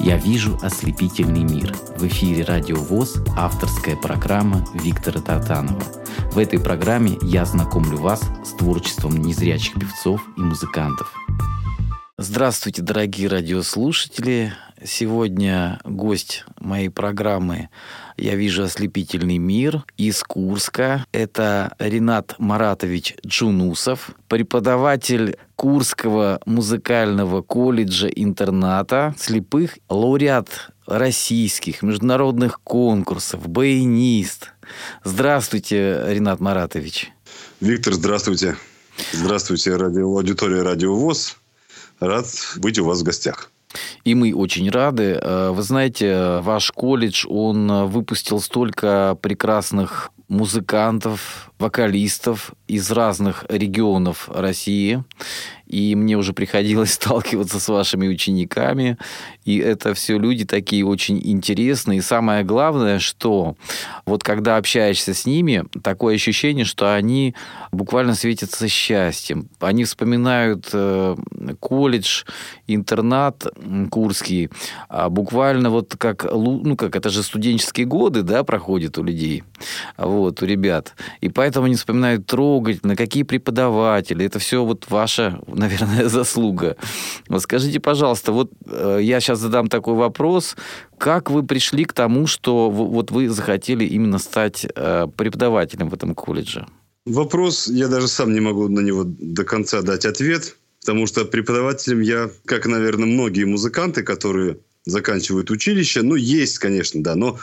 Я вижу ослепительный мир. В эфире Радио ВОЗ авторская программа Виктора Татанова. В этой программе я знакомлю вас с творчеством незрячих певцов и музыкантов. Здравствуйте, дорогие радиослушатели. Сегодня гость моей программы «Я вижу ослепительный мир» из Курска. Это Ренат Маратович Джунусов, преподаватель Курского музыкального колледжа-интерната слепых, лауреат российских международных конкурсов, баянист. Здравствуйте, Ренат Маратович. Виктор, здравствуйте. Здравствуйте, радио, аудитория Радио ВОЗ. Рад быть у вас в гостях. И мы очень рады. Э, вы знаете, ваш колледж, он выпустил столько прекрасных музыкантов, вокалистов из разных регионов России и мне уже приходилось сталкиваться с вашими учениками, и это все люди такие очень интересные. И самое главное, что вот когда общаешься с ними, такое ощущение, что они буквально светятся счастьем. Они вспоминают э, колледж, интернат курский, а буквально вот как, ну как, это же студенческие годы, да, проходят у людей, вот, у ребят. И поэтому они вспоминают трогательно, какие преподаватели. Это все вот ваше наверное, заслуга. Вот скажите, пожалуйста, вот э, я сейчас задам такой вопрос. Как вы пришли к тому, что вот вы захотели именно стать э, преподавателем в этом колледже? Вопрос, я даже сам не могу на него до конца дать ответ, потому что преподавателем я, как, наверное, многие музыканты, которые заканчивают училище, ну, есть, конечно, да, но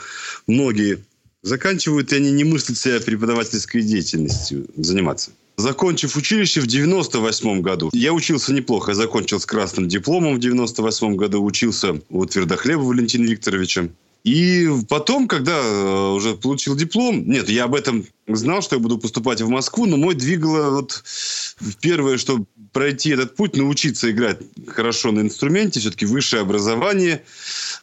многие заканчивают, и они не мыслят себя преподавательской деятельностью заниматься. Закончив училище в 98 году, я учился неплохо. Я закончил с красным дипломом в 98 году, учился у Твердохлеба Валентина Викторовича. И потом, когда э, уже получил диплом, нет, я об этом знал, что я буду поступать в Москву, но мой двигало вот первое, что пройти этот путь, научиться играть хорошо на инструменте, все-таки высшее образование,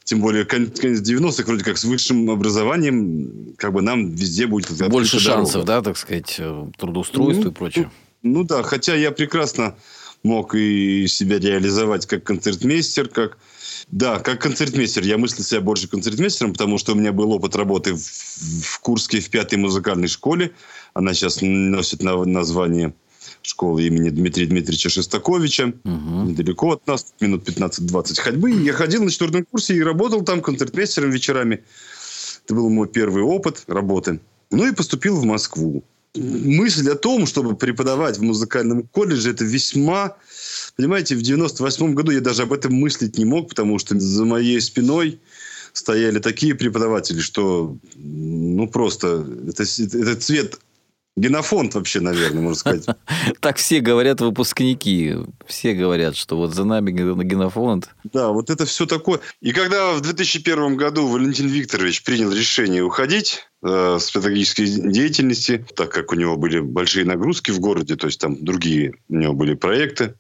тем более конец 90-х, вроде как с высшим образованием, как бы нам везде будет... Больше шансов, дорога. да, так сказать, э, трудоустройство ну, и прочее. Ну, ну да, хотя я прекрасно мог и себя реализовать как концертмейстер, как да, как концертмейстер. Я мыслю себя больше концертмейстером, потому что у меня был опыт работы в, в Курске в пятой музыкальной школе. Она сейчас носит название школы имени Дмитрия Дмитриевича Шестаковича. Угу. Недалеко от нас, минут 15-20 ходьбы. Я ходил на четвертом курсе и работал там концертмейстером вечерами. Это был мой первый опыт работы. Ну и поступил в Москву. Мысль о том, чтобы преподавать в музыкальном колледже, это весьма Понимаете, в 98 году я даже об этом мыслить не мог, потому что за моей спиной стояли такие преподаватели, что ну просто это, это цвет Генофонд вообще, наверное, можно сказать. Так все говорят выпускники. Все говорят, что вот за нами генофонд. Да, вот это все такое. И когда в 2001 году Валентин Викторович принял решение уходить э, с педагогической деятельности, так как у него были большие нагрузки в городе, то есть там другие у него были проекты,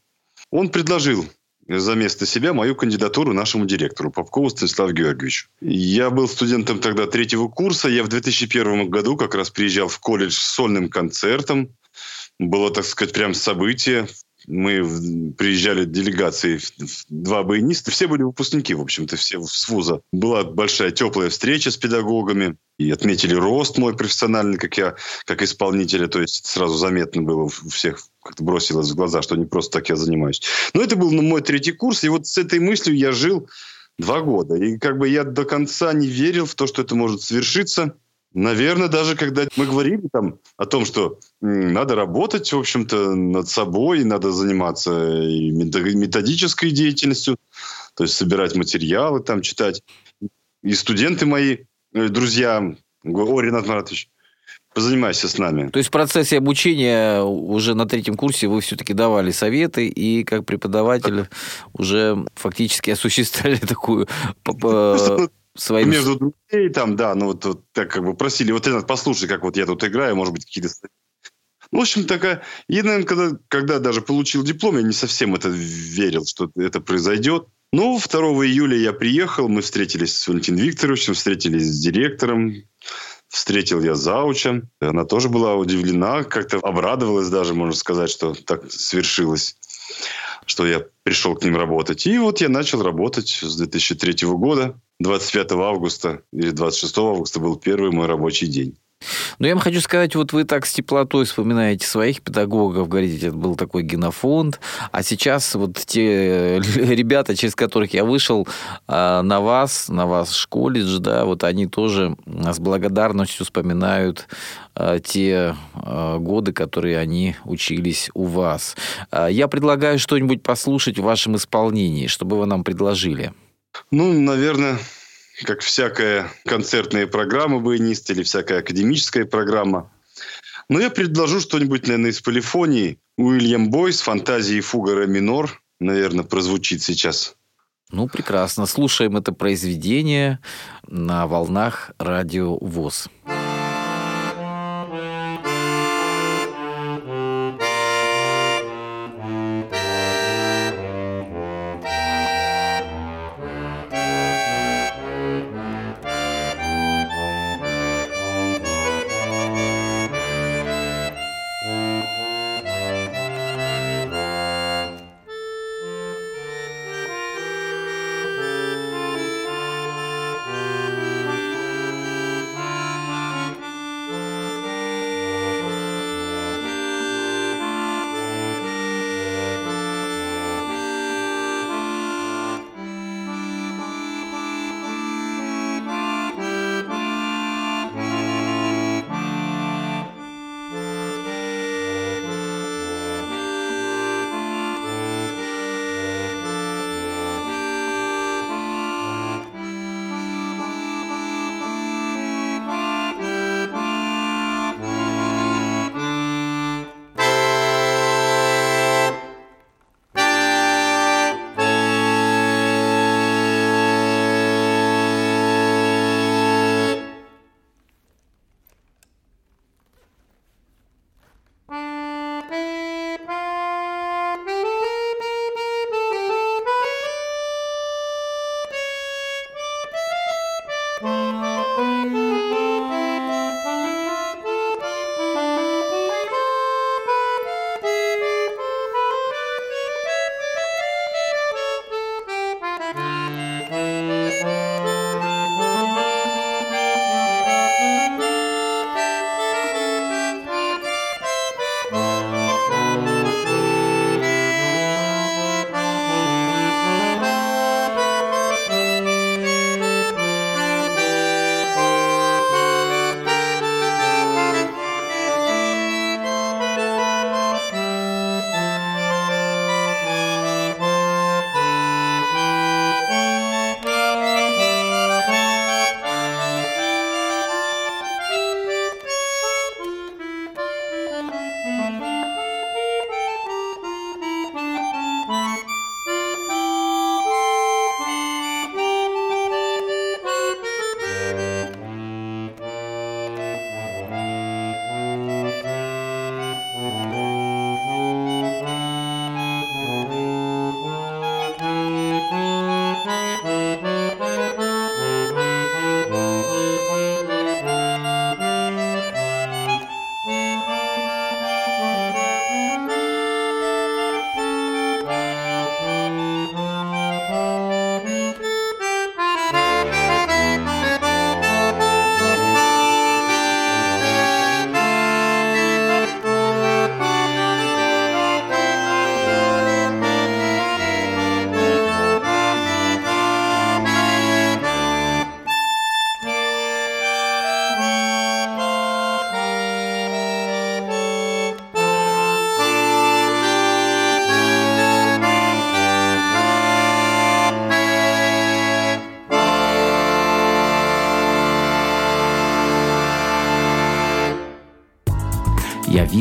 он предложил за место себя мою кандидатуру нашему директору Попкову Станиславу Георгиевичу. Я был студентом тогда третьего курса. Я в 2001 году как раз приезжал в колледж с сольным концертом. Было, так сказать, прям событие мы приезжали делегации, два баяниста, все были выпускники, в общем-то, все с вуза. Была большая теплая встреча с педагогами, и отметили рост мой профессиональный, как я, как исполнителя, то есть сразу заметно было у всех, как-то бросилось в глаза, что не просто так я занимаюсь. Но это был ну, мой третий курс, и вот с этой мыслью я жил два года. И как бы я до конца не верил в то, что это может свершиться. Наверное, даже когда мы говорили там о том, что надо работать, в общем-то, над собой, надо заниматься и методической деятельностью, то есть собирать материалы, там читать. И студенты мои, э, друзья, о, Ренат Маратович, позанимайся с нами. То есть в процессе обучения уже на третьем курсе вы все-таки давали советы и как преподаватель уже фактически осуществляли такую своим... Между друзей там, да, ну вот, вот так как бы просили, вот Ренат, послушай, как вот я тут играю, может быть, какие-то... Ну, в общем, такая... Я, наверное, когда, когда даже получил диплом, я не совсем это верил, что это произойдет. Ну, 2 июля я приехал, мы встретились с Валентином Викторовичем, встретились с директором, встретил я зауча. Она тоже была удивлена, как-то обрадовалась даже, можно сказать, что так свершилось. Что я пришел к ним работать. И вот я начал работать с 2003 года. 25 августа или 26 августа был первый мой рабочий день. Но я вам хочу сказать, вот вы так с теплотой вспоминаете своих педагогов, говорите, это был такой генофонд, а сейчас вот те ребята, через которых я вышел, а, на вас, на вас колледж, да, вот они тоже с благодарностью вспоминают а, те а, годы, которые они учились у вас. Я предлагаю что-нибудь послушать в вашем исполнении, чтобы вы нам предложили. Ну, наверное, как всякая концертная программа баянист или всякая академическая программа. Но я предложу что-нибудь, наверное, из полифонии. Уильям Бойс, фантазии фуга ре минор, наверное, прозвучит сейчас. Ну, прекрасно. Слушаем это произведение на волнах радио ВОЗ.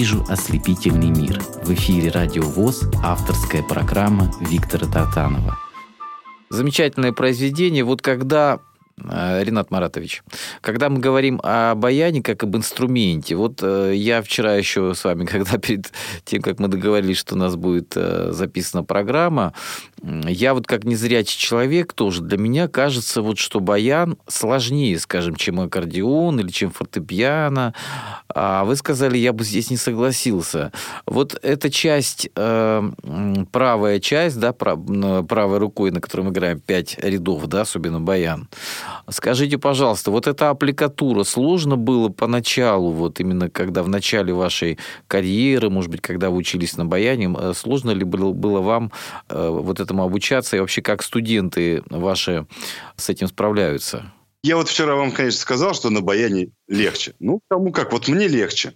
«Вижу ослепительный мир». В эфире «Радио ВОЗ» авторская программа Виктора Татанова. Замечательное произведение. Вот когда Э, Ренат Маратович, когда мы говорим о баяне как об инструменте, вот э, я вчера еще с вами, когда перед тем, как мы договорились, что у нас будет э, записана программа, я вот как незрячий человек тоже, для меня кажется, вот что баян сложнее, скажем, чем аккордеон или чем фортепиано. А вы сказали, я бы здесь не согласился. Вот эта часть, правая часть, да, правой рукой, на которой мы играем пять рядов, да, особенно баян, Скажите, пожалуйста, вот эта аппликатура сложно было поначалу, вот именно когда в начале вашей карьеры, может быть, когда вы учились на баяне, э, сложно ли было, было вам э, вот этому обучаться и вообще как студенты ваши с этим справляются? Я вот вчера вам, конечно, сказал, что на баяне легче. Ну, тому как, вот мне легче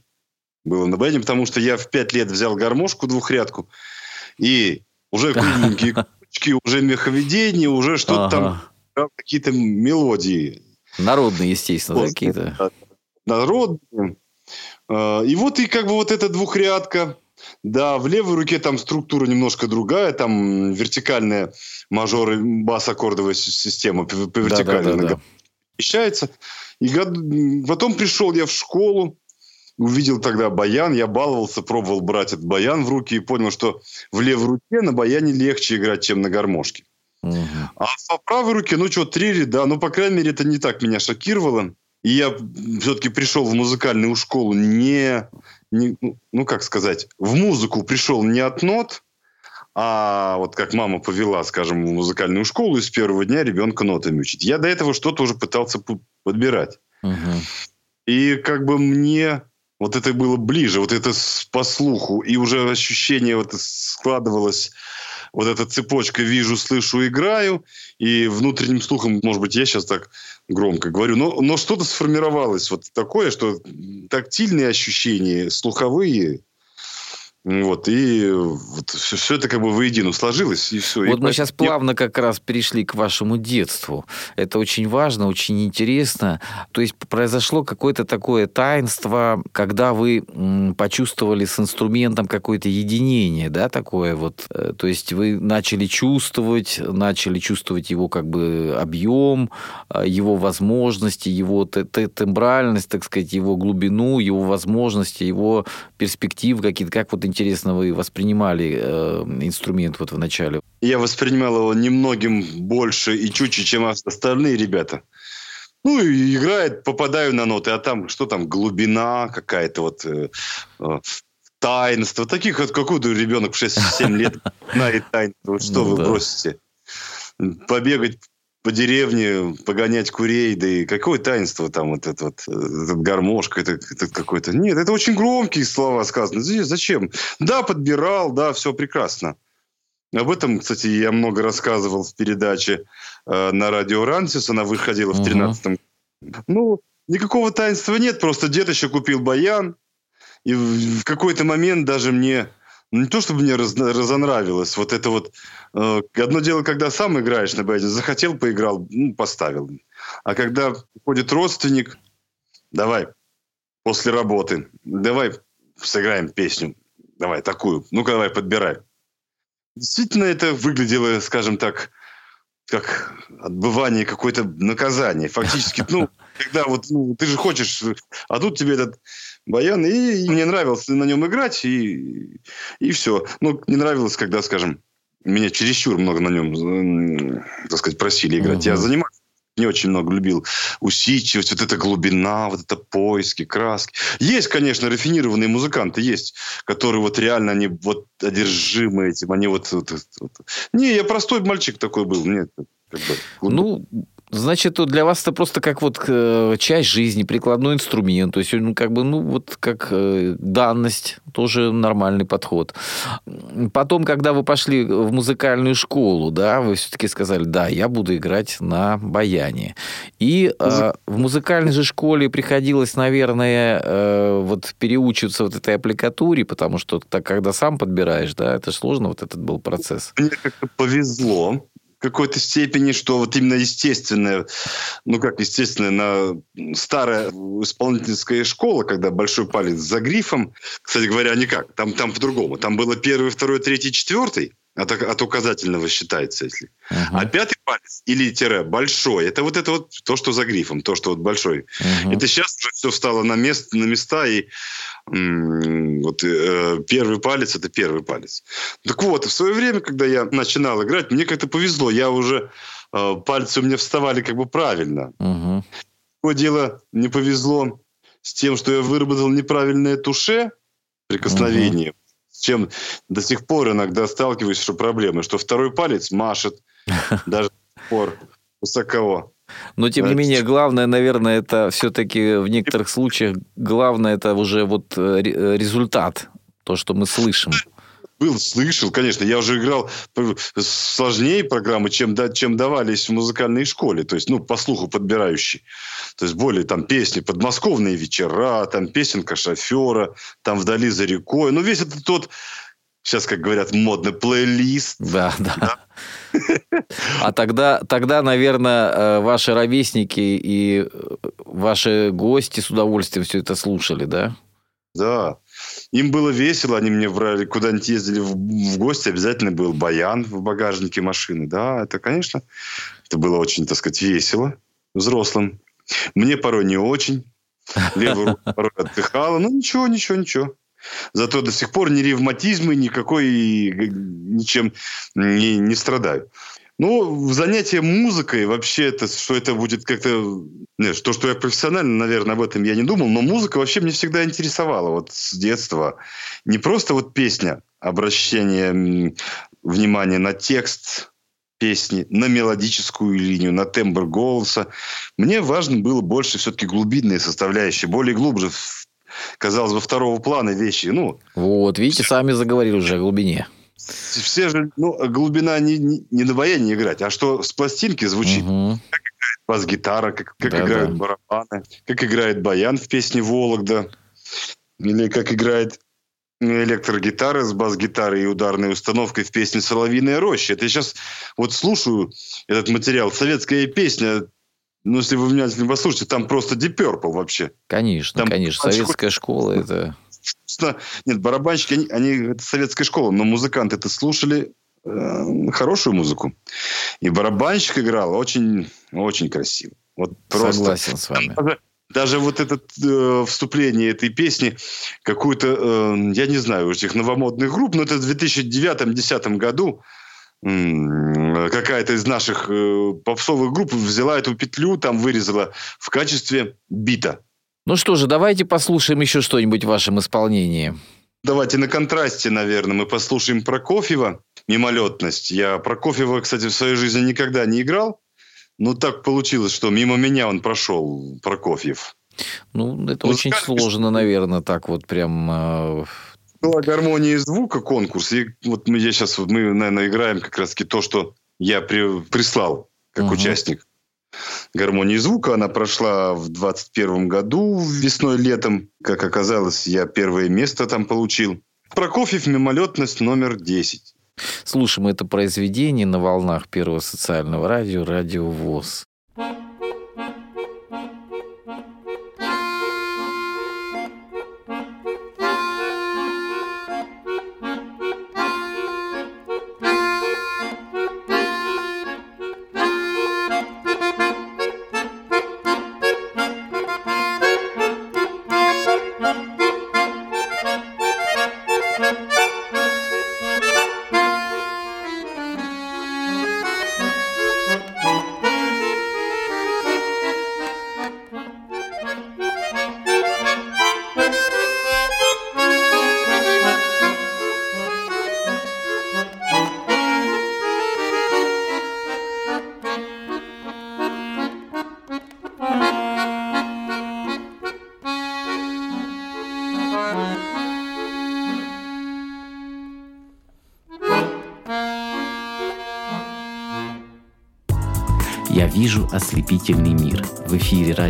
было на баяне, потому что я в пять лет взял гармошку двухрядку, и уже кругленькие кучки, уже меховедение, уже что-то ага. там какие-то мелодии. Народные, естественно, вот, какие-то. Народные. А, и вот и как бы вот эта двухрядка. Да, в левой руке там структура немножко другая, там вертикальная мажор и бас-аккордовая система по вертикали да, да, да, И потом пришел я в школу, увидел тогда баян, я баловался, пробовал брать этот баян в руки и понял, что в левой руке на баяне легче играть, чем на гармошке. А по правой руке, ну что, три ряда, ну, по крайней мере, это не так меня шокировало. И я все-таки пришел в музыкальную школу не, не, ну, как сказать, в музыку пришел не от нот, а вот как мама повела, скажем, в музыкальную школу, и с первого дня ребенка нотами учить. Я до этого что-то уже пытался подбирать. Угу. И как бы мне вот это было ближе, вот это по слуху, и уже ощущение вот складывалось вот эта цепочка «вижу, слышу, играю», и внутренним слухом, может быть, я сейчас так громко говорю, но, но что-то сформировалось вот такое, что тактильные ощущения, слуховые, вот, и вот все, все это как бы воедино сложилось, и все. Вот и мы сейчас плавно как раз перешли к вашему детству. Это очень важно, очень интересно. То есть произошло какое-то такое таинство, когда вы почувствовали с инструментом какое-то единение, да, такое вот. Э, то есть вы начали чувствовать, начали чувствовать его как бы объем, э, его возможности, его тембральность, так сказать, его глубину, его возможности, его перспективы какие-то. Как вот интересно вы воспринимали э, инструмент вот в начале? Я воспринимал его немногим больше и чуть-чуть, чем остальные ребята. Ну, и играет, попадаю на ноты, а там что там, глубина какая-то вот, э, э, таинство. Таких вот какой-то ребенок в 6-7 лет знает таинство. Что вы бросите? Побегать по деревне погонять курей, да и какое таинство там вот это вот, этот гармошка, это, это какой-то... Нет, это очень громкие слова сказаны. Зачем? Да, подбирал, да, все прекрасно. Об этом, кстати, я много рассказывал в передаче э, на радио Рансис. Она выходила в 13-м. Ну, никакого таинства нет. Просто дед еще купил баян. И в, в какой-то момент даже мне не то чтобы мне раз, разонравилось, вот это вот... Э, одно дело, когда сам играешь на баяне, захотел, поиграл, ну, поставил. А когда приходит родственник, давай, после работы, давай сыграем песню, давай такую, ну-ка давай подбирай. Действительно, это выглядело, скажем так, как отбывание какое-то наказание. Фактически, ну, когда вот ну, ты же хочешь, а тут тебе этот баян, и, и мне нравилось на нем играть, и, и все. Ну, не нравилось, когда, скажем, меня чересчур много на нем, так сказать, просили играть. Uh-huh. Я занимался не очень много любил усидчивость, вот эта глубина, вот это поиски, краски. Есть, конечно, рафинированные музыканты, есть, которые вот реально, они вот одержимы этим, они вот... вот, вот. Не, я простой мальчик такой был, нет. Как бы, ну, Значит, для вас это просто как вот э, часть жизни, прикладной инструмент. То есть, ну, как бы, ну, вот как э, данность, тоже нормальный подход. Потом, когда вы пошли в музыкальную школу, да, вы все-таки сказали, да, я буду играть на баяне. И э, в музыкальной же школе приходилось, наверное, э, вот переучиваться вот этой аппликатуре, потому что так, когда сам подбираешь, да, это сложно, вот этот был процесс. Мне как-то повезло какой-то степени, что вот именно естественная, ну как естественная, на старая исполнительская школа, когда большой палец за грифом, кстати говоря, никак, там, там по-другому. Там было первый, второй, третий, четвертый. от, от указательного считается, если. Uh-huh. А пятый палец или тире большой, это вот это вот то, что за грифом, то, что вот большой. Uh-huh. Это сейчас уже все стало на, место, на места, и вот э, первый палец – это первый палец. Так вот, в свое время, когда я начинал играть, мне как-то повезло, я уже, э, пальцы у меня вставали как бы правильно. Uh-huh. дело, не повезло с тем, что я выработал неправильное туше, прикосновение. Uh-huh с чем до сих пор иногда сталкиваюсь, что проблемы, что второй палец машет даже до сих пор высоко. Но, тем не менее, главное, наверное, это все-таки в некоторых случаях, главное, это уже вот э, э, результат, то, что мы слышим. Был, слышал, конечно. Я уже играл сложнее программы, чем, чем давались в музыкальной школе. То есть, ну, по слуху подбирающий. То есть, более там песни «Подмосковные вечера», там песенка шофера, там «Вдали за рекой». Ну, весь этот тот сейчас, как говорят, модный плейлист. Да, да. А тогда, тогда, наверное, э, ваши ровесники и э, ваши гости с удовольствием все это слушали, да? Да. Им было весело, они мне брали, куда-нибудь ездили в, в гости, обязательно был баян в багажнике машины. Да, это, конечно, это было очень, так сказать, весело взрослым. Мне порой не очень. Левая рука порой отдыхала. Ну, ничего, ничего, ничего. Зато до сих пор ни ревматизмы, никакой, ничем не, не страдаю. Ну, занятие музыкой вообще это, что это будет как-то... Нет, то, что я профессионально, наверное, об этом я не думал, но музыка вообще мне всегда интересовала вот с детства. Не просто вот песня, обращение внимания на текст песни, на мелодическую линию, на тембр голоса. Мне важно было больше все-таки глубинные составляющие, более глубже, казалось бы, второго плана вещи. Ну, вот, видите, сами заговорили уже о глубине все же, ну, глубина не, не, не на баяне играть, а что с пластинки звучит. Угу. Как играет бас-гитара, как, как да, играют да. барабаны, как играет баян в песне «Вологда», или как играет электрогитара с бас-гитарой и ударной установкой в песне «Соловьиная роща». Это я сейчас вот слушаю этот материал. Советская песня, ну, если вы внимательно послушаете, там просто Deep Purple вообще. Конечно, там конечно. Советская школа – это нет, барабанщики, они, они это советская школа, но музыканты это слушали э, хорошую музыку. И барабанщик играл очень, очень красиво. Вот просто. Согласен с вами. Даже, даже вот это э, вступление этой песни, какую-то, э, я не знаю, этих новомодных групп, но это в 2009-2010 году какая-то из наших э, попсовых групп взяла эту петлю, там вырезала в качестве бита. Ну что же, давайте послушаем еще что-нибудь в вашем исполнении. Давайте на контрасте, наверное, мы послушаем Прокофьева «Мимолетность». Я Прокофьева, кстати, в своей жизни никогда не играл. Но так получилось, что мимо меня он прошел, Прокофьев. Ну, это очень сложно, наверное, так вот прям... Была гармония звука конкурс. И вот мы сейчас, вот мы, наверное, играем как раз-таки то, что я при, прислал как угу. участник гармонии звука. Она прошла в 21 году весной-летом. Как оказалось, я первое место там получил. Прокофьев «Мимолетность» номер 10. Слушаем это произведение на волнах Первого социального радио «Радио ВОЗ».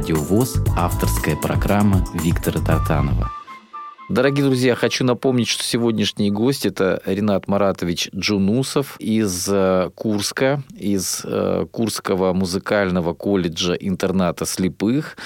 «Радио ВОЗ» авторская программа Виктора Тартанова. Дорогие друзья, хочу напомнить, что сегодняшний гость – это Ренат Маратович Джунусов из э, Курска, из э, Курского музыкального колледжа интерната слепых.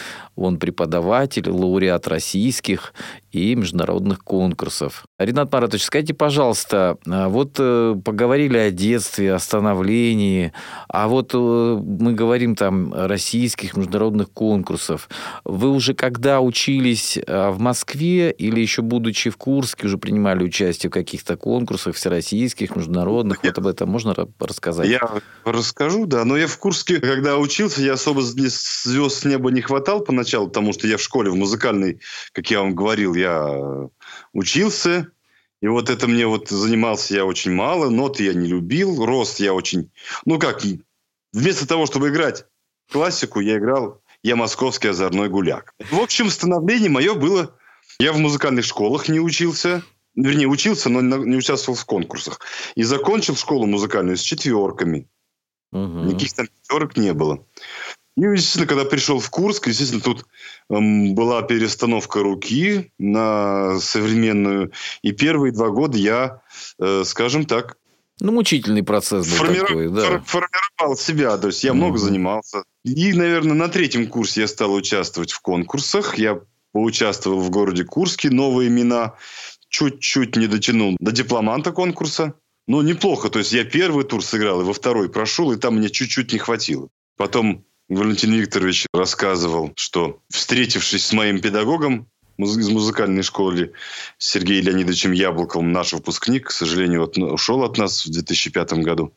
Он преподаватель, лауреат российских и международных конкурсов. Ренат Маратович, скажите, пожалуйста, а вот э, поговорили о детстве, о становлении, а вот э, мы говорим там российских международных конкурсов. Вы уже когда учились э, в Москве или еще будучи в Курске уже принимали участие в каких-то конкурсах всероссийских, международных? Я, вот об этом можно рассказать? Я расскажу, да. Но я в Курске, когда учился, я особо звезд с неба не хватал поначалу, потому что я в школе в музыкальной, как я вам говорил, я учился, и вот это мне вот занимался я очень мало, ноты я не любил, рост я очень... Ну как, вместо того, чтобы играть классику, я играл «Я московский озорной гуляк». В общем, становление мое было... Я в музыкальных школах не учился, вернее, учился, но не участвовал в конкурсах. И закончил школу музыкальную с четверками. Угу. Никаких там четверок не было. И, естественно, когда пришел в Курск, естественно, тут эм, была перестановка руки на современную. И первые два года я, э, скажем так... Ну, мучительный процесс был формиров... такой, да. Формировал себя, то есть я mm много занимался. И, наверное, на третьем курсе я стал участвовать в конкурсах. Я поучаствовал в городе Курске, новые имена. Чуть-чуть не дотянул до дипломанта конкурса. Но неплохо, то есть я первый тур сыграл, и во второй прошел, и там мне чуть-чуть не хватило. Потом Валентин Викторович рассказывал, что, встретившись с моим педагогом из музыкальной школы Сергеем Леонидовичем Яблоковым, наш выпускник, к сожалению, от, ушел от нас в 2005 году.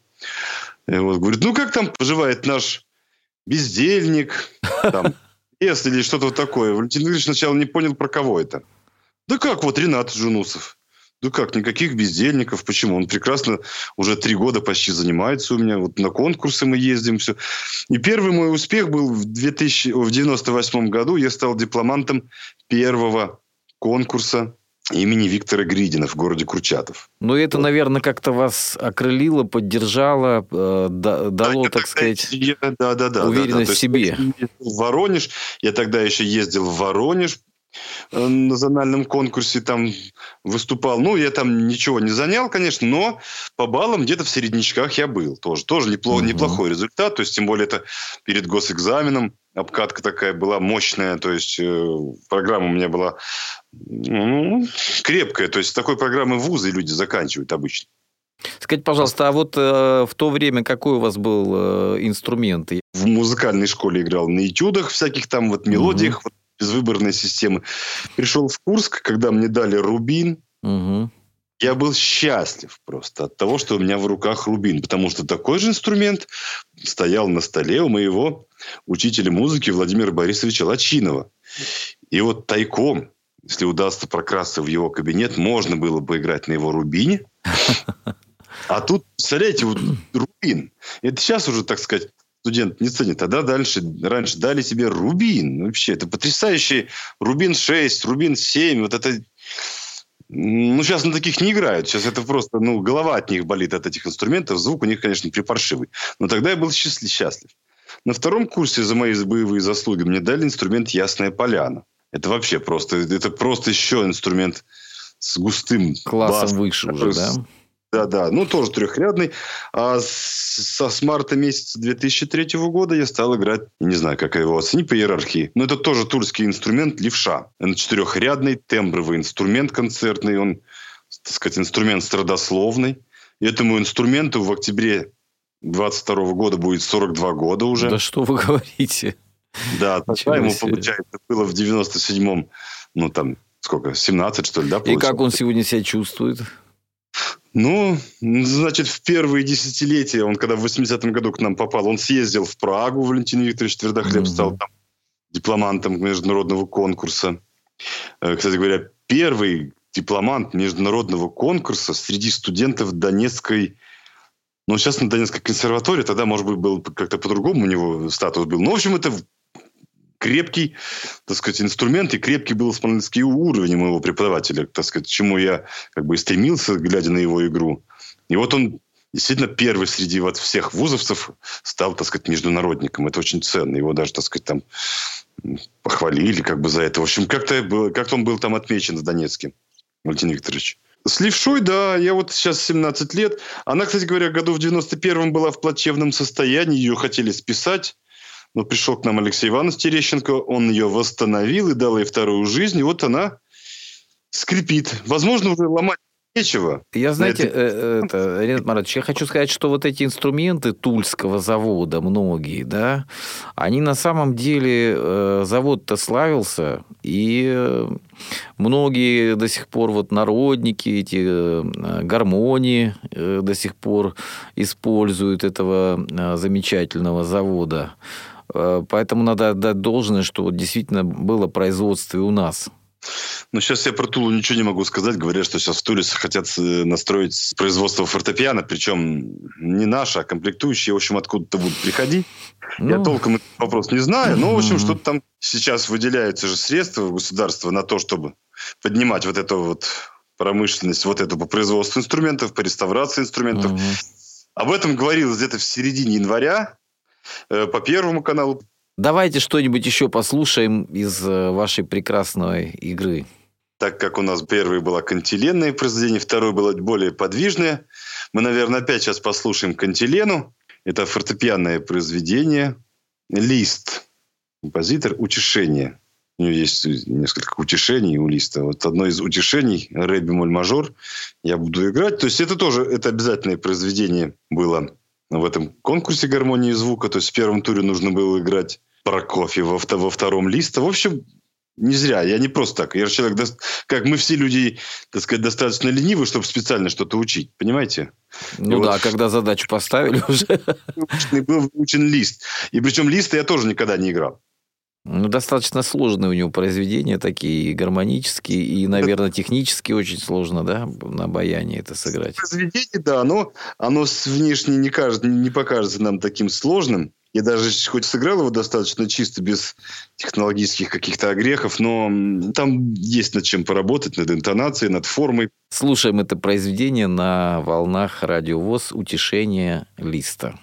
И вот говорит, ну как там поживает наш бездельник, там, если или что-то вот такое. Валентин Викторович сначала не понял, про кого это. Да как, вот Ренат Жунусов. Да как, никаких бездельников. Почему? Он прекрасно уже три года почти занимается у меня. Вот на конкурсы мы ездим, все. И первый мой успех был в, 2000, в 98 году. Я стал дипломантом первого конкурса имени Виктора Гридина в городе Курчатов. Ну, это, вот. наверное, как-то вас окрылило, поддержало, э, дало, да, так сказать, я, да, да, да, уверенность да, да. в себе. В Воронеж. Я тогда еще ездил в Воронеж на зональном конкурсе там выступал. Ну, я там ничего не занял, конечно, но по баллам где-то в середнячках я был тоже. Тоже неплохо, угу. неплохой результат. То есть, тем более, это перед госэкзаменом. Обкатка такая была мощная. То есть, э, программа у меня была ну, крепкая. То есть, такой программы вузы люди заканчивают обычно. Скажите, пожалуйста, а вот э, в то время какой у вас был э, инструмент? В музыкальной школе играл на этюдах всяких там вот мелодиях. Угу. Вот безвыборной системы. Пришел в Курск, когда мне дали рубин. Угу. Я был счастлив просто от того, что у меня в руках рубин, потому что такой же инструмент стоял на столе у моего учителя музыки Владимира Борисовича Лачинова. И вот тайком, если удастся прокрасться в его кабинет, можно было бы играть на его рубине. А тут, представляете, вот рубин. Это сейчас уже, так сказать, студент не ценит. Тогда дальше, раньше дали себе рубин. Вообще, это потрясающий рубин 6, рубин 7. Вот это... Ну, сейчас на таких не играют. Сейчас это просто, ну, голова от них болит, от этих инструментов. Звук у них, конечно, припаршивый. Но тогда я был счастлив. счастлив. На втором курсе за мои боевые заслуги мне дали инструмент «Ясная поляна». Это вообще просто, это просто еще инструмент с густым Классом басом, выше уже, да? Да, да, ну тоже трехрядный. А со с марта месяца 2003 года я стал играть, не знаю, как его оценить по иерархии, но это тоже тульский инструмент левша. Это четырехрядный тембровый инструмент концертный, он, так сказать, инструмент страдословный. И этому инструменту в октябре 22 года будет 42 года уже. Да что вы говорите? Да, тогда ему, получается, было в 97-м, ну там, сколько, 17, что ли, да? И как он сегодня себя чувствует? Ну, значит, в первые десятилетия, он когда в 80-м году к нам попал, он съездил в Прагу, Валентин Викторович Твердохлеб mm-hmm. стал там дипломантом международного конкурса. Э, кстати говоря, первый дипломант международного конкурса среди студентов Донецкой ну, сейчас на Донецкой консерватории, тогда, может быть, был как-то по-другому у него статус был. Ну, в общем, это крепкий, так сказать, инструмент и крепкий был исполнительский уровень моего преподавателя, так сказать, чему я как бы и стремился, глядя на его игру. И вот он действительно первый среди вот всех вузовцев стал, так сказать, международником. Это очень ценно. Его даже, так сказать, там похвалили как бы за это. В общем, как-то как он был там отмечен в Донецке, Валентин Викторович. С левшой, да, я вот сейчас 17 лет. Она, кстати говоря, году в 91-м была в плачевном состоянии, ее хотели списать Но пришел к нам Алексей Иванович Терещенко, он ее восстановил и дал ей вторую жизнь, и вот она скрипит. Возможно, уже ломать нечего. Я, знаете, это... Э, это, Ренат Маратович, я хочу сказать, что вот эти инструменты Тульского завода, многие, да, они на самом деле, э, завод-то славился, и э, многие до сих пор вот народники, эти гармонии до сих пор используют этого замечательного завода. Поэтому надо отдать должное, что вот действительно было производство и у нас – ну, сейчас я про Тулу ничего не могу сказать. Говорят, что сейчас в Туле хотят э, настроить производство фортепиано, причем не наше, а комплектующие, в общем, откуда-то будут приходить. Ну... Я толком этот вопрос не знаю, но, в общем, что-то там сейчас выделяются же средства в государство на то, чтобы поднимать вот эту вот промышленность, вот эту по производству инструментов, по реставрации инструментов. Угу. Об этом говорилось где-то в середине января э, по Первому каналу, Давайте что-нибудь еще послушаем из э, вашей прекрасной игры. Так как у нас первое было кантиленное произведение, второе было более подвижное, мы, наверное, опять сейчас послушаем кантилену. Это фортепианное произведение. Лист. Композитор «Утешение». У него есть несколько утешений у Листа. Вот одно из утешений «Ре бемоль мажор» я буду играть. То есть это тоже это обязательное произведение было в этом конкурсе гармонии звука. То есть в первом туре нужно было играть Прокофьева во, во втором листа. В общем, не зря. Я не просто так. Я человек, как мы все люди, так сказать, достаточно ленивы, чтобы специально что-то учить. Понимаете? Ну и да, вот, когда задачу поставили уже. Был выучен лист. И причем листы я тоже никогда не играл. Ну, достаточно сложные у него произведения, такие гармонические и, наверное, технически очень сложно, да, на баяне это сыграть. Произведение, да, оно, оно внешне не, кажется, не покажется нам таким сложным. Я даже хоть сыграл его достаточно чисто, без технологических каких-то огрехов, но там есть над чем поработать, над интонацией, над формой. Слушаем это произведение на волнах радиовоз «Утешение листа».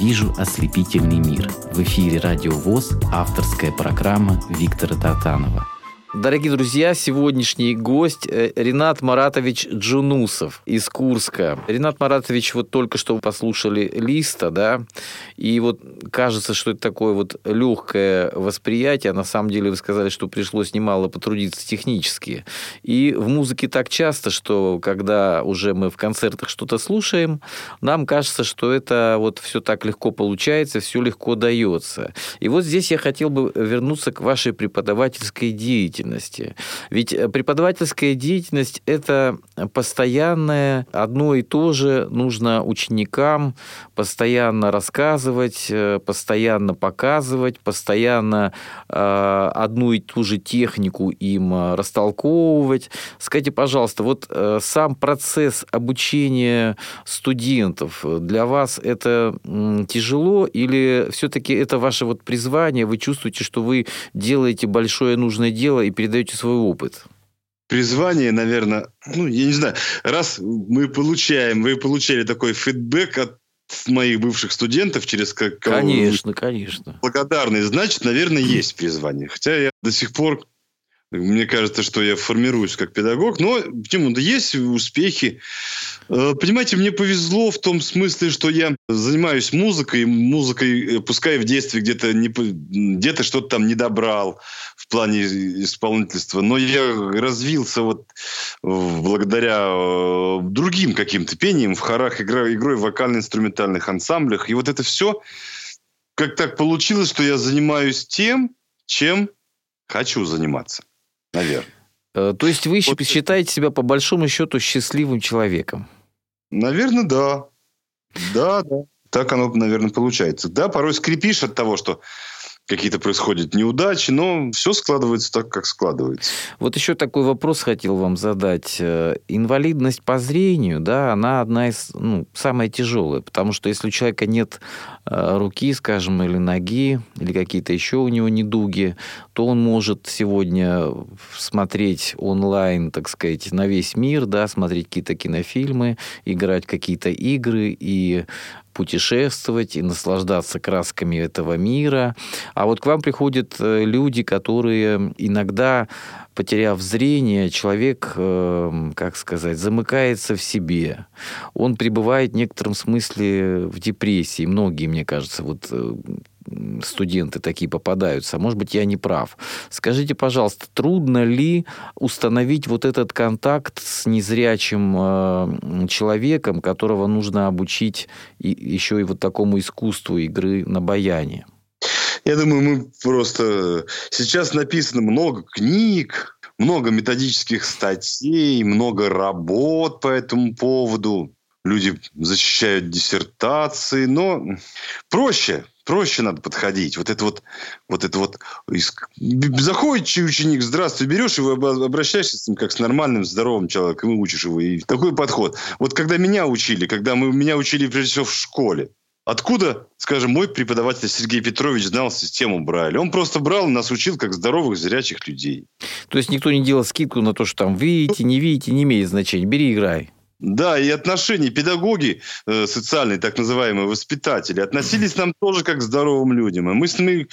Вижу ослепительный мир». В эфире «Радио ВОЗ» авторская программа Виктора Татанова. Дорогие друзья, сегодняшний гость э, Ренат Маратович Джунусов из Курска. Ренат Маратович, вот только что послушали Листа, да, и вот кажется, что это такое вот легкое восприятие, на самом деле вы сказали, что пришлось немало потрудиться технически. И в музыке так часто, что когда уже мы в концертах что-то слушаем, нам кажется, что это вот все так легко получается, все легко дается. И вот здесь я хотел бы вернуться к вашей преподавательской деятельности деятельности. Ведь э, преподавательская деятельность – это постоянное одно и то же нужно ученикам постоянно рассказывать, э, постоянно показывать, постоянно э, одну и ту же технику им растолковывать. Скажите, пожалуйста, вот сам процесс обучения студентов для вас это тяжело или все-таки это ваше вот призвание, вы чувствуете, что вы делаете большое нужное дело передаете свой опыт? Призвание, наверное, ну, я не знаю, раз мы получаем, вы получали такой фидбэк от моих бывших студентов через как конечно конечно благодарный значит наверное есть призвание хотя я до сих пор мне кажется, что я формируюсь как педагог, но почему-то есть успехи. Э, понимаете, мне повезло в том смысле, что я занимаюсь музыкой, музыкой, э, пускай в детстве где-то не, где-то что-то там не добрал плане исполнительства, но я развился вот благодаря э, другим каким-то пениям в хорах, игрой, игрой в вокально-инструментальных ансамблях. И вот это все как так получилось, что я занимаюсь тем, чем хочу заниматься наверное. Э, то есть вы вот считаете себя по большому счету счастливым человеком? Наверное, да. Да, да. Так оно, наверное, получается. Да, порой скрипишь от того, что какие-то происходят неудачи, но все складывается так, как складывается. Вот еще такой вопрос хотел вам задать. Э, инвалидность по зрению, да, она одна из, ну, самая тяжелая, потому что если у человека нет э, руки, скажем, или ноги, или какие-то еще у него недуги, то он может сегодня смотреть онлайн, так сказать, на весь мир, да, смотреть какие-то кинофильмы, играть какие-то игры и путешествовать и наслаждаться красками этого мира. А вот к вам приходят э, люди, которые иногда, потеряв зрение, человек, э, как сказать, замыкается в себе. Он пребывает в некотором смысле в депрессии. Многие, мне кажется, вот э, студенты такие попадаются. Может быть, я не прав. Скажите, пожалуйста, трудно ли установить вот этот контакт с незрячим э, человеком, которого нужно обучить еще и вот такому искусству игры на баяне? Я думаю, мы просто... Сейчас написано много книг, много методических статей, много работ по этому поводу. Люди защищают диссертации, но проще проще надо подходить. Вот это вот, вот это вот, заходит ученик, здравствуй, берешь его, обращаешься с ним как с нормальным, здоровым человеком и учишь его. И такой подход. Вот когда меня учили, когда мы, меня учили прежде всего в школе, Откуда, скажем, мой преподаватель Сергей Петрович знал систему Брайля? Он просто брал и нас учил как здоровых зрячих людей. То есть никто не делал скидку на то, что там видите, не видите, не имеет значения. Бери, играй. Да, и отношения педагоги, э, социальные, так называемые воспитатели, относились к нам тоже как к здоровым людям. И мы с ними,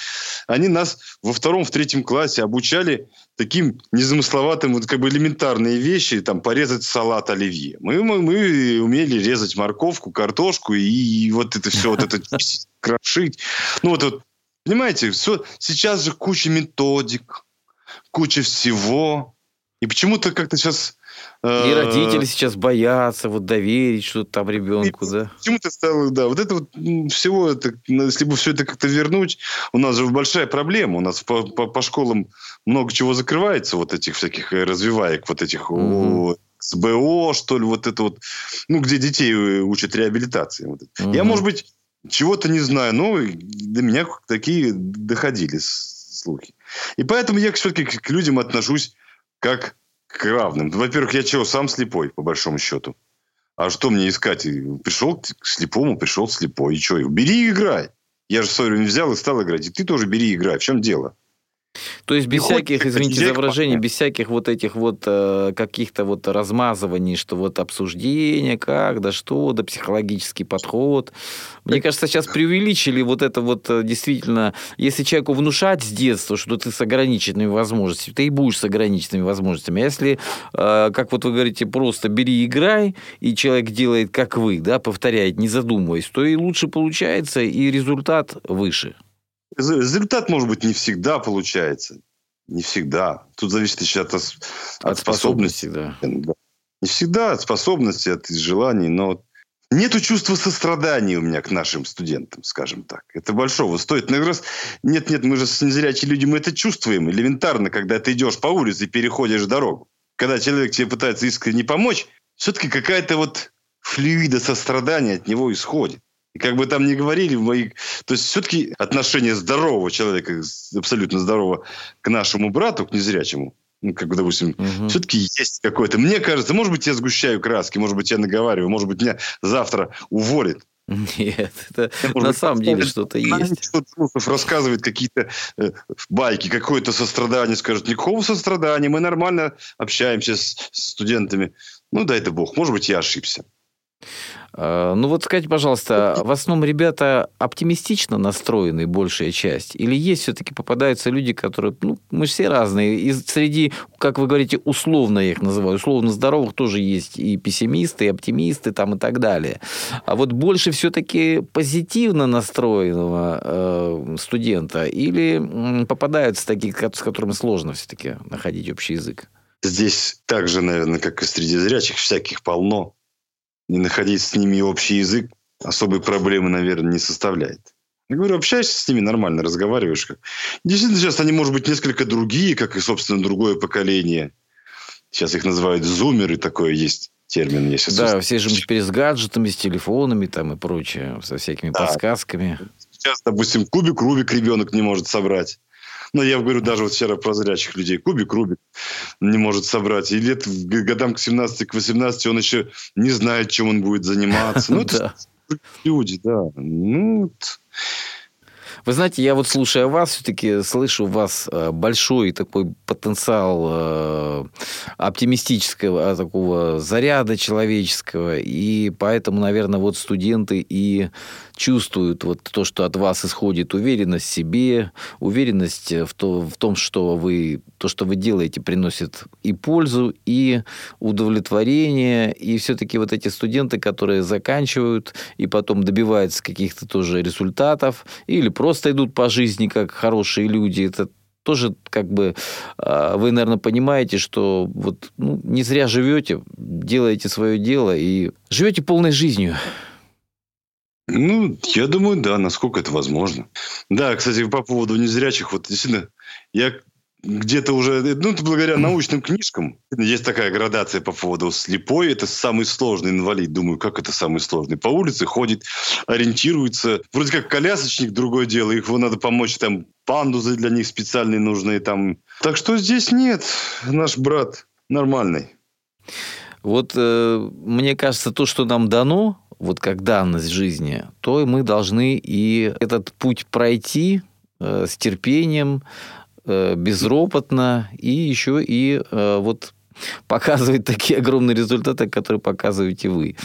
они нас во втором, в третьем классе обучали таким незамысловатым, вот как бы элементарные вещи, там, порезать салат оливье. Мы, мы, мы умели резать морковку, картошку и, и вот это все, вот это крошить. Ну, вот, вот понимаете, все, сейчас же куча методик, куча всего. И почему-то как-то сейчас и э, родители сейчас боятся вот доверить что-то там ребенку, да? Почему-то стало, да. Вот это вот всего, это, ну, если бы все это как-то вернуть, у нас же большая проблема. У нас по, по, по школам много чего закрывается, вот этих всяких э, развиваек, вот этих mm-hmm. СБО, что ли, вот это вот, ну, где детей э, учат реабилитации. Вот mm-hmm. Я, может быть, чего-то не знаю, но до меня такие доходили слухи. И поэтому я все-таки к людям отношусь как к равным. Во-первых, я чего, сам слепой, по большому счету. А что мне искать? Пришел к слепому, пришел слепой. И что? Бери и играй. Я же свое время взял и стал играть. И ты тоже бери и играй. В чем дело? То есть без всяких, извините за выражение, без всяких вот этих вот э, каких-то вот размазываний, что вот обсуждение, как, да что, да психологический подход. Мне кажется, сейчас преувеличили вот это вот э, действительно, если человеку внушать с детства, что ты с ограниченными возможностями, ты и будешь с ограниченными возможностями. А если, э, как вот вы говорите, просто бери играй, и человек делает как вы, да, повторяет, не задумываясь, то и лучше получается, и результат выше. Результат, может быть, не всегда получается. Не всегда. Тут зависит еще от, от, от способности. Да. Не всегда от способности, от желаний, но Нету чувства сострадания у меня к нашим студентам, скажем так. Это большого стоит. На раз нет, нет, мы же незрячие люди, мы это чувствуем элементарно, когда ты идешь по улице и переходишь дорогу. Когда человек тебе пытается искренне помочь, все-таки какая-то вот флюида сострадания от него исходит. И как бы там ни говорили, мои... то есть все-таки отношение здорового человека, абсолютно здорового, к нашему брату, к незрячему, ну, как бы, допустим, угу. все-таки есть какое-то. Мне кажется, может быть, я сгущаю краски, может быть, я наговариваю, может быть, меня завтра уволят. Нет, это может на самом деле что-то есть. Рассказывает какие-то э, байки, какое-то сострадание, скажет, никакого сострадания, мы нормально общаемся с студентами. Ну, дай это бог, может быть, я ошибся. А, ну вот скажите, пожалуйста, в основном ребята оптимистично настроены, большая часть? Или есть все-таки попадаются люди, которые, ну, мы же все разные, и среди, как вы говорите, условно я их называю, условно здоровых тоже есть и пессимисты, и оптимисты там и так далее. А вот больше все-таки позитивно настроенного э, студента или попадаются такие, с которыми сложно все-таки находить общий язык? Здесь так же, наверное, как и среди зрячих, всяких полно не находить с ними общий язык особой проблемы, наверное, не составляет. Я говорю, общаешься с ними нормально, разговариваешь. Как... Действительно, сейчас они, может быть, несколько другие, как и, собственно, другое поколение. Сейчас их называют зумеры, такое есть термин. Есть да, все же теперь с гаджетами, с телефонами там и прочее, со всякими да. подсказками. Сейчас, допустим, кубик Рубик ребенок не может собрать. Но я говорю даже вот вчера про зрячих людей. Кубик Рубик не может собрать. И лет годам к 17, к 18 он еще не знает, чем он будет заниматься. Ну, это люди, да. Ну, вы знаете, я вот слушая вас, все-таки слышу у вас э, большой такой потенциал э, оптимистического такого заряда человеческого, и поэтому, наверное, вот студенты и чувствуют вот то, что от вас исходит уверенность в себе, уверенность в, то, в том, что вы, то, что вы делаете, приносит и пользу, и удовлетворение. И все-таки вот эти студенты, которые заканчивают и потом добиваются каких-то тоже результатов, или просто идут по жизни как хорошие люди, это тоже как бы а, вы, наверное, понимаете, что вот ну, не зря живете, делаете свое дело и живете полной жизнью. Ну, я думаю, да, насколько это возможно. Да, кстати, по поводу незрячих, вот действительно, я где-то уже, ну, это благодаря научным книжкам, есть такая градация по поводу слепой, это самый сложный инвалид. Думаю, как это самый сложный? По улице ходит, ориентируется. Вроде как колясочник, другое дело, их надо помочь, там, пандузы для них специальные нужны. Там. Так что здесь нет, наш брат нормальный. Вот э, мне кажется, то, что нам дано, вот как данность жизни, то мы должны и этот путь пройти э, с терпением, безропотно, и еще и э, вот показывать такие огромные результаты, которые показываете вы.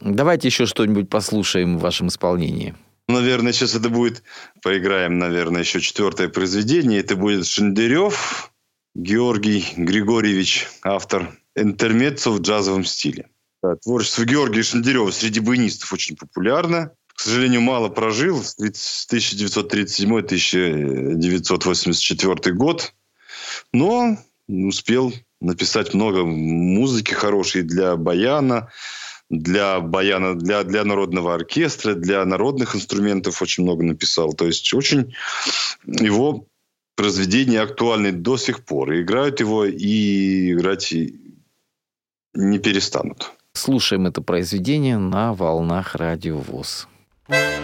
Давайте еще что-нибудь послушаем в вашем исполнении. Наверное, сейчас это будет, поиграем, наверное, еще четвертое произведение. Это будет Шендерев, Георгий Григорьевич, автор интермеццо в джазовом стиле. Творчество Георгия Шендерева среди баянистов очень популярно. Сожалению, мало прожил. 1937-1984 год. Но успел написать много музыки хорошей для баяна, для баяна, для, для народного оркестра, для народных инструментов очень много написал. То есть очень его произведения актуальны до сих пор. И играют его и играть не перестанут. Слушаем это произведение на волнах радио ВОЗ. вижу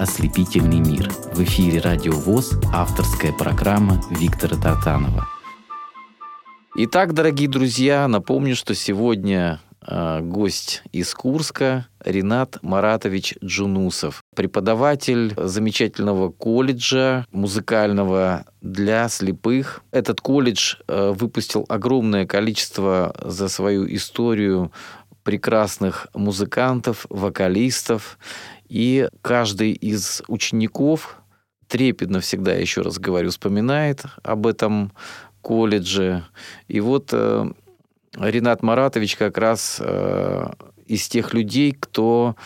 ослепительный мир». В эфире «Радио ВОЗ» авторская программа Виктора Тартанова. Итак, дорогие друзья, напомню, что сегодня э, гость из Курска Ренат Маратович Джунусов, преподаватель замечательного колледжа музыкального для слепых. Этот колледж э, выпустил огромное количество за свою историю прекрасных музыкантов, вокалистов. И каждый из учеников трепетно всегда, еще раз говорю, вспоминает об этом колледже. И вот э, Ренат Маратович как раз э, из тех людей, кто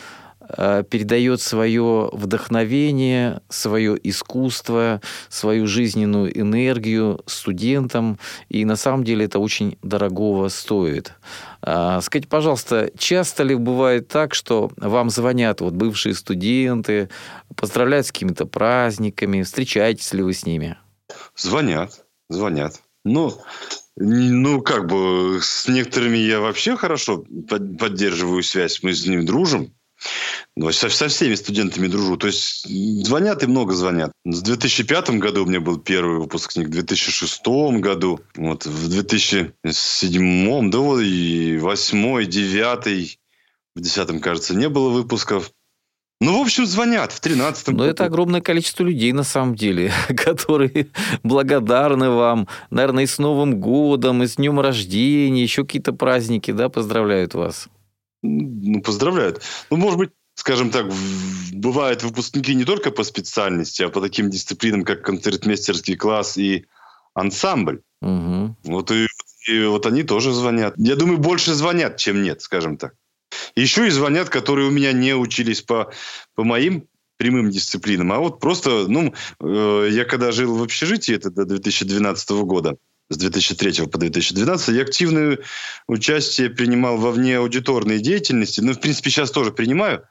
передает свое вдохновение, свое искусство, свою жизненную энергию студентам, и на самом деле это очень дорогого стоит. А, скажите, пожалуйста, часто ли бывает так, что вам звонят вот бывшие студенты, поздравляют с какими-то праздниками, встречаетесь ли вы с ними? Звонят, звонят. Ну, ну, как бы с некоторыми я вообще хорошо поддерживаю связь, мы с ними дружим. Ну, со, со всеми студентами дружу. То есть звонят и много звонят. В 2005 году у меня был первый выпускник, в 2006 году, вот, в 2007, да, вот, и 8, 9, в 10, кажется, не было выпусков. Ну, в общем, звонят в 13 Но это огромное количество людей, на самом деле, которые благодарны вам. Наверное, и с Новым годом, и с днем рождения, еще какие-то праздники, да, поздравляют вас ну, поздравляют. Ну, может быть, скажем так, бывают выпускники не только по специальности, а по таким дисциплинам, как концертмейстерский класс и ансамбль. Угу. Вот и, и вот они тоже звонят. Я думаю, больше звонят, чем нет, скажем так. Еще и звонят, которые у меня не учились по, по моим прямым дисциплинам, а вот просто, ну, э, я когда жил в общежитии, это до 2012 года, с 2003 по 2012 я активное участие принимал во внеаудиторной деятельности. Ну, в принципе, сейчас тоже принимаю.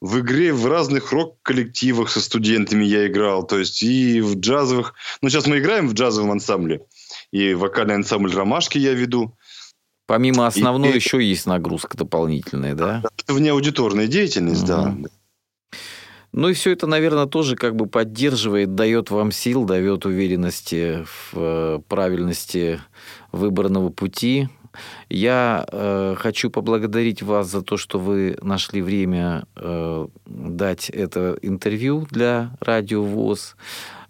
В игре в разных рок-коллективах со студентами я играл. То есть и в джазовых... Ну, сейчас мы играем в джазовом ансамбле. и вокальный ансамбль «Ромашки» я веду. Помимо основной и, еще есть нагрузка дополнительная, да? Это внеаудиторная деятельность, угу. да. Ну и все это, наверное, тоже как бы поддерживает, дает вам сил, дает уверенности в э, правильности выбранного пути. Я э, хочу поблагодарить вас за то, что вы нашли время э, дать это интервью для Радио ВОЗ.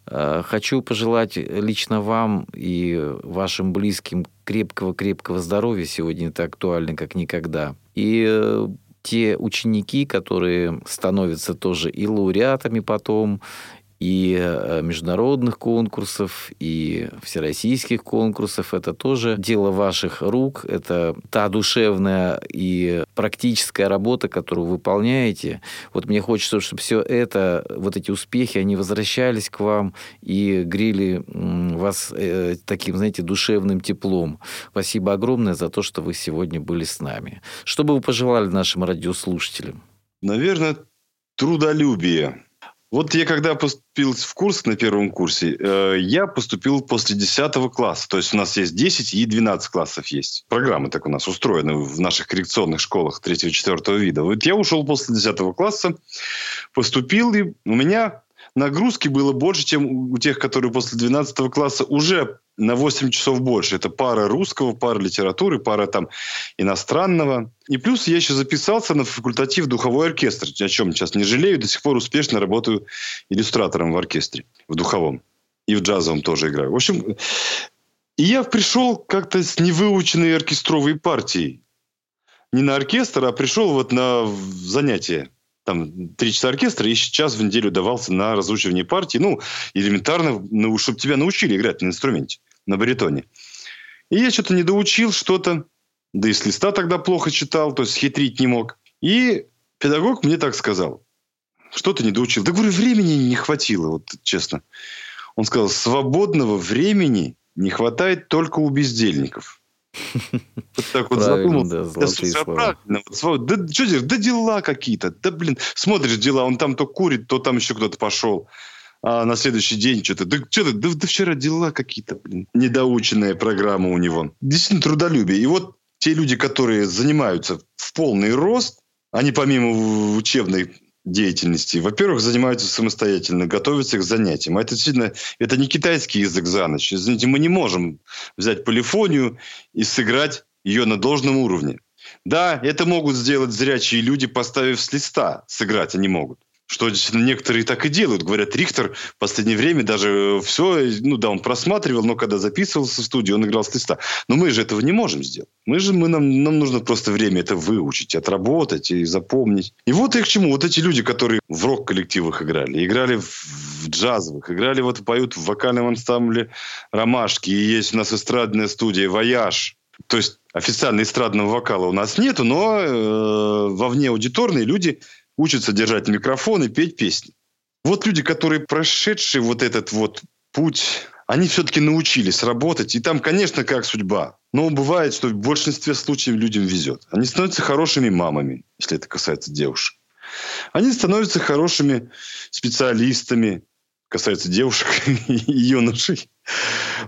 Э, хочу пожелать лично вам и вашим близким крепкого-крепкого здоровья. Сегодня это актуально, как никогда. И э, те ученики, которые становятся тоже и лауреатами потом, и э, международных конкурсов, и всероссийских конкурсов. Это тоже дело ваших рук, это та душевная и практическая работа, которую вы выполняете. Вот мне хочется, чтобы все это, вот эти успехи, они возвращались к вам и грели вас э, таким, знаете, душевным теплом. Спасибо огромное за то, что вы сегодня были с нами. Что бы вы пожелали нашим радиослушателям? Наверное, трудолюбие вот я когда поступил в курс на первом курсе, э, я поступил после 10 класса. То есть у нас есть 10 и 12 классов есть. Программы так у нас устроены в наших коррекционных школах 3-4 вида. Вот я ушел после 10 класса, поступил, и у меня нагрузки было больше, чем у тех, которые после 12 класса уже на 8 часов больше. Это пара русского, пара литературы, пара там иностранного. И плюс я еще записался на факультатив духовой оркестр, о чем сейчас не жалею. До сих пор успешно работаю иллюстратором в оркестре, в духовом. И в джазовом тоже играю. В общем, и я пришел как-то с невыученной оркестровой партией. Не на оркестр, а пришел вот на занятие там три часа оркестра и час в неделю давался на разучивание партии. Ну, элементарно, ну, чтобы тебя научили играть на инструменте, на баритоне. И я что-то не доучил, что-то. Да и с листа тогда плохо читал, то есть хитрить не мог. И педагог мне так сказал. Что ты не доучил? Да, говорю, времени не хватило, вот честно. Он сказал, свободного времени не хватает только у бездельников. Вот так вот задумался. Да, правильно. Вот, да что делать? Да дела какие-то. Да блин, смотришь дела, он там то курит, то там еще кто-то пошел. А на следующий день что-то, да что-то, да, да вчера дела какие-то, блин. Недоученная программа у него. Действительно трудолюбие. И вот те люди, которые занимаются в полный рост, они помимо учебной деятельности. Во-первых, занимаются самостоятельно, готовятся к занятиям. А это действительно, это не китайский язык за ночь. Извините, мы не можем взять полифонию и сыграть ее на должном уровне. Да, это могут сделать зрячие люди, поставив с листа. Сыграть они могут что действительно некоторые так и делают. Говорят, Рихтер в последнее время даже все, ну да, он просматривал, но когда записывался в студию, он играл с листа. Но мы же этого не можем сделать. Мы же, мы, нам, нам нужно просто время это выучить, отработать и запомнить. И вот и к чему. Вот эти люди, которые в рок-коллективах играли, играли в джазовых, играли вот, поют в вокальном ансамбле «Ромашки». И есть у нас эстрадная студия «Вояж», то есть официально эстрадного вокала у нас нету, но э, вовне аудиторные люди учатся держать микрофон и петь песни. Вот люди, которые прошедшие вот этот вот путь, они все-таки научились работать. И там, конечно, как судьба. Но бывает, что в большинстве случаев людям везет. Они становятся хорошими мамами, если это касается девушек. Они становятся хорошими специалистами, касается девушек и юношей.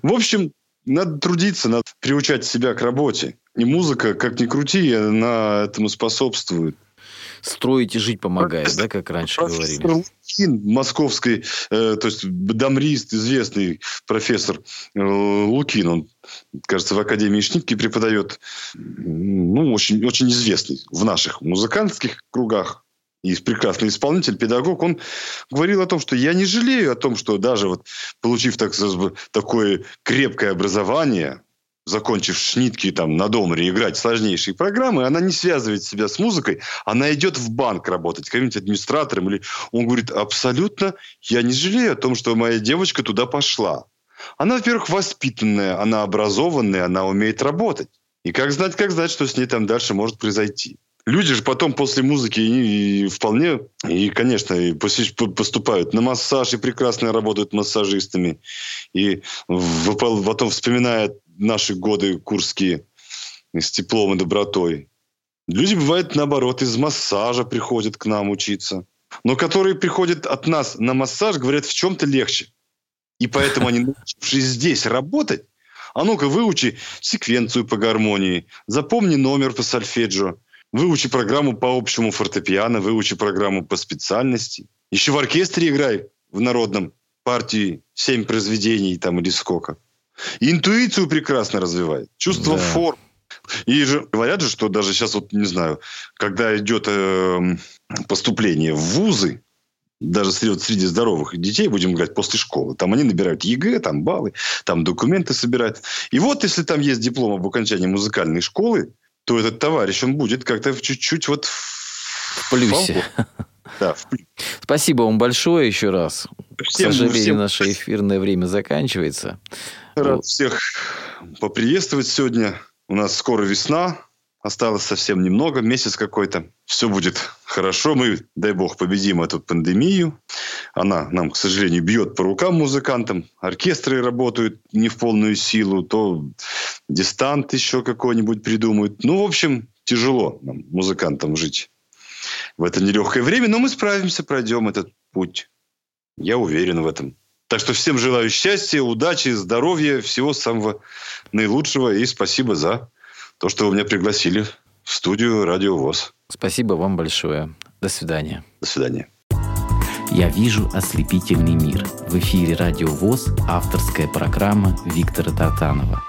В общем, надо трудиться, надо приучать себя к работе. И музыка, как ни крути, она этому способствует строить и жить помогает, да, как раньше говорили. Лукин, московский, э, то есть дамрист, известный профессор э, Лукин, он, кажется, в Академии Шнитки преподает, ну, очень, очень известный в наших музыкантских кругах и прекрасный исполнитель, педагог, он говорил о том, что я не жалею о том, что даже вот получив так, такое крепкое образование, закончив шнитки там на домре играть сложнейшие программы, она не связывает себя с музыкой, она идет в банк работать каким-нибудь администратором. Или он говорит, абсолютно я не жалею о том, что моя девочка туда пошла. Она, во-первых, воспитанная, она образованная, она умеет работать. И как знать, как знать, что с ней там дальше может произойти. Люди же потом после музыки и, и вполне, и, конечно, и поступают на массаж и прекрасно работают массажистами. И потом вспоминают наши годы курские с теплом и добротой. Люди, бывает, наоборот, из массажа приходят к нам учиться. Но которые приходят от нас на массаж, говорят, в чем-то легче. И поэтому они, научившись здесь работать, А ну-ка, выучи секвенцию по гармонии, запомни номер по сольфеджио, выучи программу по общему фортепиано, выучи программу по специальности. Еще в оркестре играй в народном партии семь произведений там или сколько. Интуицию прекрасно развивает, чувство да. форм. И же говорят же, что даже сейчас вот не знаю, когда идет э, поступление в вузы, даже среди, среди здоровых детей, будем говорить, после школы. Там они набирают ЕГЭ, там баллы, там документы собирают. И вот если там есть диплом об окончании музыкальной школы, то этот товарищ, он будет как-то чуть-чуть вот в плюсе. Да, в плюсе. Спасибо вам большое еще раз. Всем, К сожалению, всем... наше эфирное время заканчивается. Рад всех поприветствовать сегодня. У нас скоро весна. Осталось совсем немного, месяц какой-то. Все будет хорошо. Мы, дай бог, победим эту пандемию. Она нам, к сожалению, бьет по рукам музыкантам. Оркестры работают не в полную силу. То дистант еще какой-нибудь придумают. Ну, в общем, тяжело нам, музыкантам, жить в это нелегкое время. Но мы справимся, пройдем этот путь. Я уверен в этом. Так что всем желаю счастья, удачи, здоровья, всего самого наилучшего. И спасибо за то, что вы меня пригласили в студию Радио ВОЗ. Спасибо вам большое. До свидания. До свидания. Я вижу ослепительный мир. В эфире Радио ВОЗ авторская программа Виктора Татанова.